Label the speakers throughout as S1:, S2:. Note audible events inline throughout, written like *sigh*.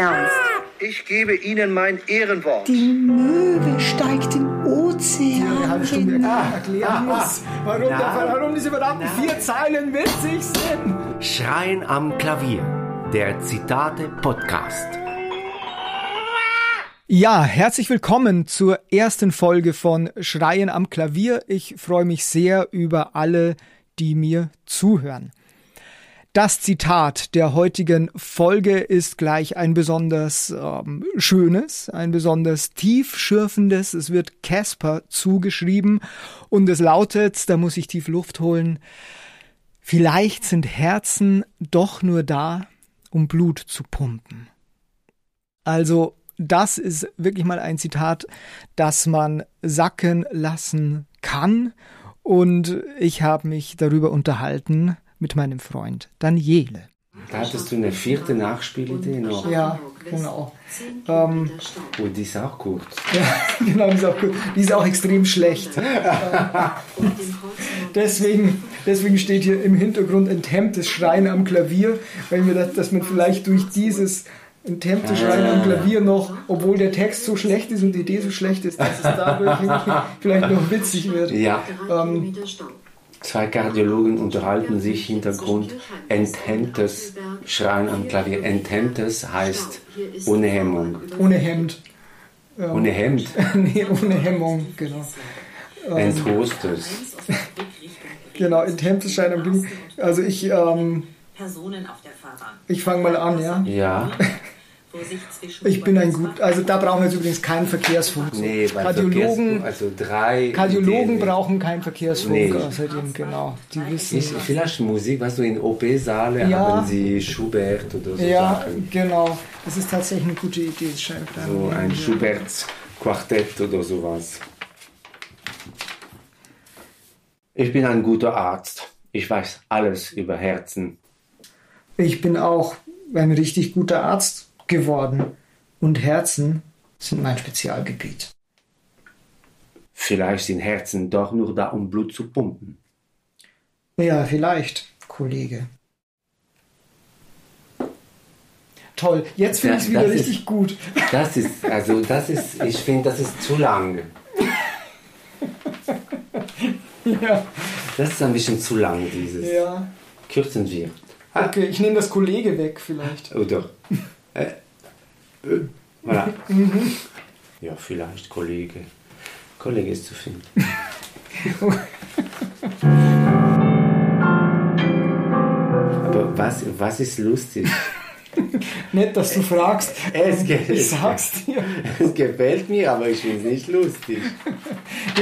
S1: ernst.
S2: Ich gebe Ihnen mein Ehrenwort.
S1: Die Möwe steigt im Ozean.
S3: halbe Stunde
S1: hinein.
S3: erklären, erklären muss, warum, der, warum diese verdammten vier Zeilen witzig sind.
S4: Schreien am Klavier. Der Zitate-Podcast.
S3: Ja, herzlich willkommen zur ersten Folge von Schreien am Klavier. Ich freue mich sehr über alle, die mir zuhören. Das Zitat der heutigen Folge ist gleich ein besonders ähm, schönes, ein besonders tiefschürfendes. Es wird Casper zugeschrieben und es lautet, da muss ich tief Luft holen, vielleicht sind Herzen doch nur da, um Blut zu pumpen. Also das ist wirklich mal ein Zitat, das man sacken lassen kann. Und ich habe mich darüber unterhalten mit meinem Freund Daniele.
S4: Da hattest du eine vierte Nachspielidee noch.
S3: Ja, genau. Ähm,
S4: Oh, die ist auch gut. *laughs*
S3: ja, genau, die ist auch gut. Die ist auch extrem schlecht. deswegen, deswegen steht hier im Hintergrund enthemmtes Schreien am Klavier, weil mir das, dass man vielleicht durch dieses enthemmte Schreien am Klavier noch, obwohl der Text so schlecht ist und die Idee so schlecht ist, dass es dadurch *laughs* vielleicht noch witzig wird.
S4: Ja,
S5: Ähm,
S4: zwei Kardiologen unterhalten sich Hintergrund. Enthemmtes Schreien am Klavier. Enthemmtes heißt ohne Hemmung.
S3: Ohne Hemd.
S4: Ohne Hemd. *laughs*
S3: nee, ohne Hemmung, genau.
S4: Enthostes.
S3: Genau, enthemmtes Schreien am Klavier. Also ich, ähm,
S5: Personen auf der Fahrbahn.
S3: ich fange mal an, ja.
S4: Ja. *laughs*
S3: Ich bin ein gut, also da brauchen wir jetzt übrigens keinen Verkehrsfunk.
S4: Nee, bei
S3: Kardiologen,
S4: also drei.
S3: Kardiologen
S4: Ideen.
S3: brauchen keinen Verkehrsfunk,
S4: Nee.
S3: außerdem, genau. Die wissen.
S4: Ist vielleicht Musik, was du in OP-Saale
S3: Ja.
S4: haben sie Schubert oder so
S3: Ja,
S4: Sachen.
S3: genau. Das ist tatsächlich eine gute Idee, scheint dann.
S4: So ein Schubert-Quartett oder sowas. Ich bin ein guter Arzt. Ich weiß alles über Herzen.
S3: Ich bin auch ein richtig guter Arzt geworden. Und Herzen sind mein Spezialgebiet.
S4: Vielleicht sind Herzen doch nur da, um Blut zu pumpen.
S3: Ja, vielleicht, Kollege. Toll, jetzt finde ich es wieder
S4: ist-
S3: richtig gut.
S4: Das ist, also das ist, ich finde, das ist zu lang. *laughs*
S3: Ja,
S4: Das ist ein bisschen zu lang, dieses.
S3: ja.
S4: Kürzen wir.
S3: Okay, ich nehme das Kollege weg vielleicht.
S4: Oder? Äh, äh, voilà.
S3: Mhm.
S4: Ja, vielleicht Kollege. Kollege ist zu finden. Aber was, was ist lustig? *laughs*
S3: Nett, dass du fragst.
S4: Es,
S3: Ich sag's dir.
S4: es gefällt mir, aber ich finde es nicht lustig.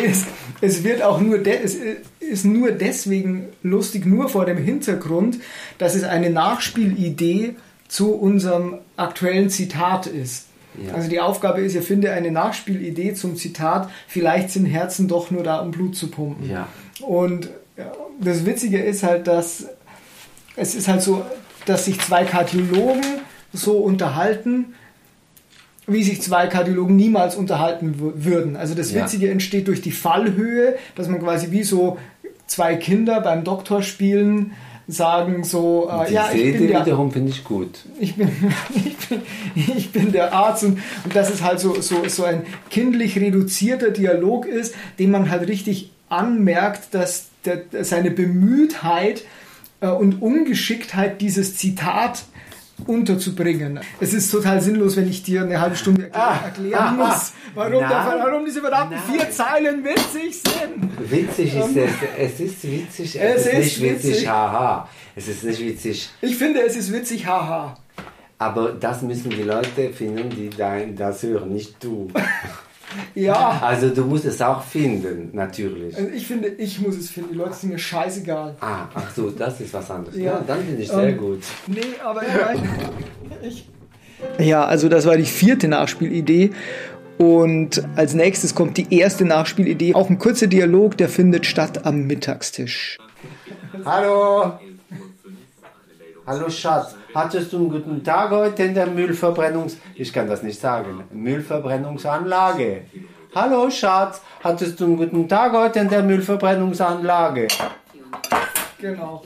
S3: Es, es wird auch nur, de, es ist nur deswegen lustig, nur vor dem Hintergrund, dass es eine Nachspielidee zu unserem aktuellen Zitat ist.
S4: Ja.
S3: Also die Aufgabe ist, ihr findet eine Nachspielidee zum Zitat, vielleicht sind Herzen doch nur da, um Blut zu pumpen.
S4: Ja.
S3: Und ja, das Witzige ist halt, dass es ist halt so, dass sich zwei Kardiologen so unterhalten, wie sich zwei Kardiologen niemals unterhalten wür- würden. Also das
S4: Ja.
S3: Witzige entsteht durch die Fallhöhe, dass man quasi wie so zwei Kinder beim Doktor spielen sagen so, äh, ja, ich bin, der,
S4: wiederum finde ich gut.
S3: ich, bin, *laughs* ich, bin, ich bin der Arzt und, und dass es halt so, so, so ein kindlich reduzierter Dialog ist, den man halt richtig anmerkt, dass der, seine Bemühtheit äh, und Ungeschicktheit, dieses Zitat unterzubringen. Es ist total sinnlos, wenn ich dir eine halbe Stunde erklären, erklären muss, warum,
S4: Nein.
S3: der, warum diese verdammten vier Zeilen witzig sind.
S4: Witzig ist es. Es ist witzig.
S3: Es
S4: Es, ist nicht witzig,
S3: witzig.
S4: haha. Es ist nicht witzig.
S3: Ich finde, es ist witzig, haha.
S4: Aber das müssen die Leute finden, die das hören, nicht du. *laughs*
S3: Ja,
S4: Also du musst es auch finden, natürlich.
S3: also ich finde, ich muss es finden. Die Leute sind mir scheißegal.
S4: Ah, ach so, das ist was anderes.
S3: Ja.
S4: Ja, dann finde ich sehr
S3: Ähm,
S4: gut.
S3: Nee, aber ich. Ja, also das war die vierte Nachspielidee. Und als nächstes kommt die erste Nachspielidee. Auch ein kurzer Dialog, der findet statt am Mittagstisch.
S4: Hallo. Hallo Schatz, hattest du einen guten Tag heute in der Müllverbrennungs... Ich kann das nicht sagen. Müllverbrennungsanlage. Hallo Schatz, hattest du einen guten Tag heute in der Müllverbrennungsanlage?
S3: Genau.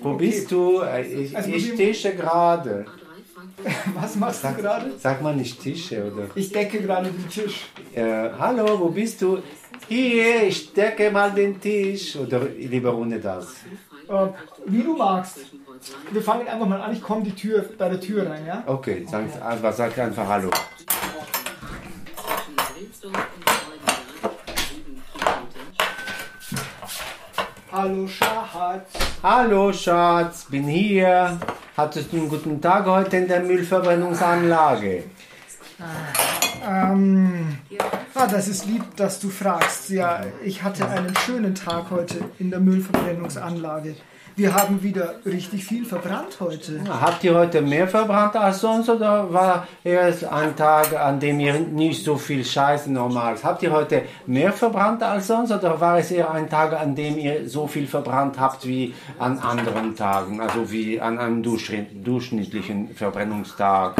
S4: Wo bist du? Ich,
S3: Also
S4: ich stehe gerade. *laughs*
S3: Was machst du gerade?
S4: Sag mal nicht Tische, oder?
S3: Ich decke gerade den Tisch.
S4: Äh, hallo, wo bist du? Hier, ich decke mal den Tisch. Oder lieber ohne das.
S3: Äh, wie du magst. Wir fangen einfach mal an. Ich komme die Tür, bei der Tür rein, ja?
S4: Okay, sag, einfach, sag einfach Hallo.
S3: Hallo Schatz.
S4: Hallo Schatz, bin hier. Hattest du einen guten Tag heute in der Müllverbrennungsanlage?
S3: Ähm, ah, das ist lieb, dass du fragst. Ja, ich hatte einen schönen Tag heute in der Müllverbrennungsanlage. Wir haben wieder richtig viel verbrannt heute.
S4: Habt ihr heute mehr verbrannt als sonst oder war es ein Tag, an dem ihr nicht so viel Scheiße normal Habt ihr heute mehr verbrannt als sonst oder war es eher ein Tag, an dem ihr so viel verbrannt habt wie an anderen Tagen, also wie an einem durchschnittlichen Verbrennungstag?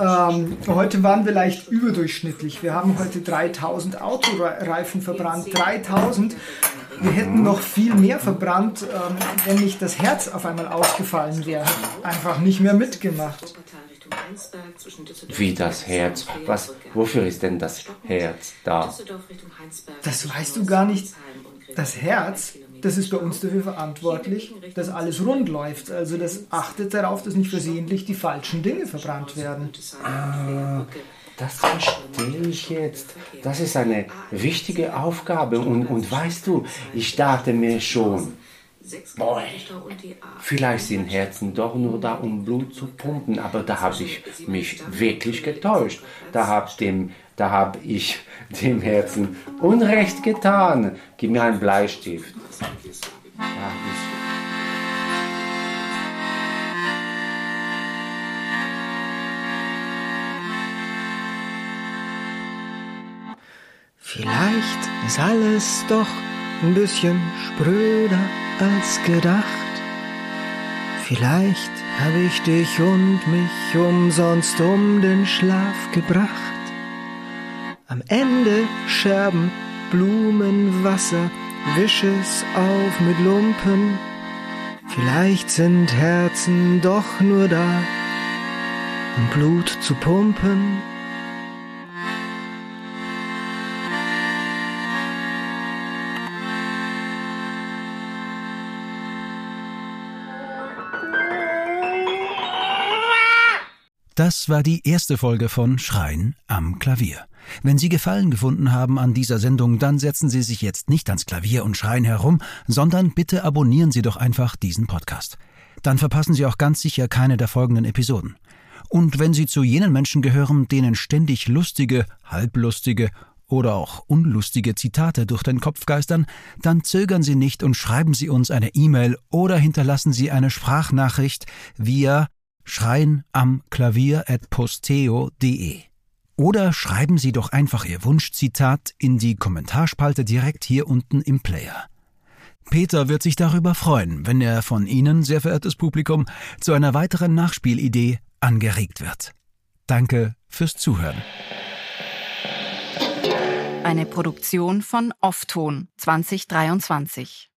S3: Ähm, heute waren wir leicht überdurchschnittlich. Wir haben heute 3000 Autoreifen verbrannt. 3000. Wir hätten noch viel mehr verbrannt, ähm, wenn nicht das Herz auf einmal ausgefallen wäre. Einfach nicht mehr mitgemacht.
S4: Wie das Herz? Was, wofür ist denn das Herz da?
S3: Das weißt du gar nicht. Das Herz, das ist bei uns dafür verantwortlich, dass alles rund läuft. Also das achtet darauf, dass nicht versehentlich die falschen Dinge verbrannt werden.
S4: Ah, das verstehe ich jetzt. Das ist eine wichtige Aufgabe. Und, und weißt du, ich dachte mir schon, boah, vielleicht sind Herzen doch nur da, um Blut zu pumpen. Aber da habe ich mich wirklich getäuscht. Da habe dem, ich dem Herzen Unrecht getan. Gib mir einen Bleistift. Ja,
S3: Vielleicht ist alles doch ein bisschen spröder als gedacht. Vielleicht habe ich dich und mich umsonst um den Schlaf gebracht. Am Ende Scherben, Blumen, Wasser, wisch es auf mit Lumpen. Vielleicht sind Herzen doch nur da, um Blut zu pumpen.
S6: Das war die erste Folge von Schreien am Klavier. Wenn Sie Gefallen gefunden haben an dieser Sendung, dann setzen Sie sich jetzt nicht ans Klavier und schreien herum, sondern bitte abonnieren Sie doch einfach diesen Podcast. Dann verpassen Sie auch ganz sicher keine der folgenden Episoden. Und wenn Sie zu jenen Menschen gehören, denen ständig lustige, halblustige oder auch unlustige Zitate durch den Kopf geistern, dann zögern Sie nicht und schreiben Sie uns eine E-Mail oder hinterlassen Sie eine Sprachnachricht via schreien am Klavier at posteo.de. Oder schreiben Sie doch einfach Ihr Wunschzitat in die Kommentarspalte direkt hier unten im Player. Peter wird sich darüber freuen, wenn er von Ihnen, sehr verehrtes Publikum, zu einer weiteren Nachspielidee angeregt wird. Danke fürs Zuhören.
S7: Eine Produktion von Offton 2023.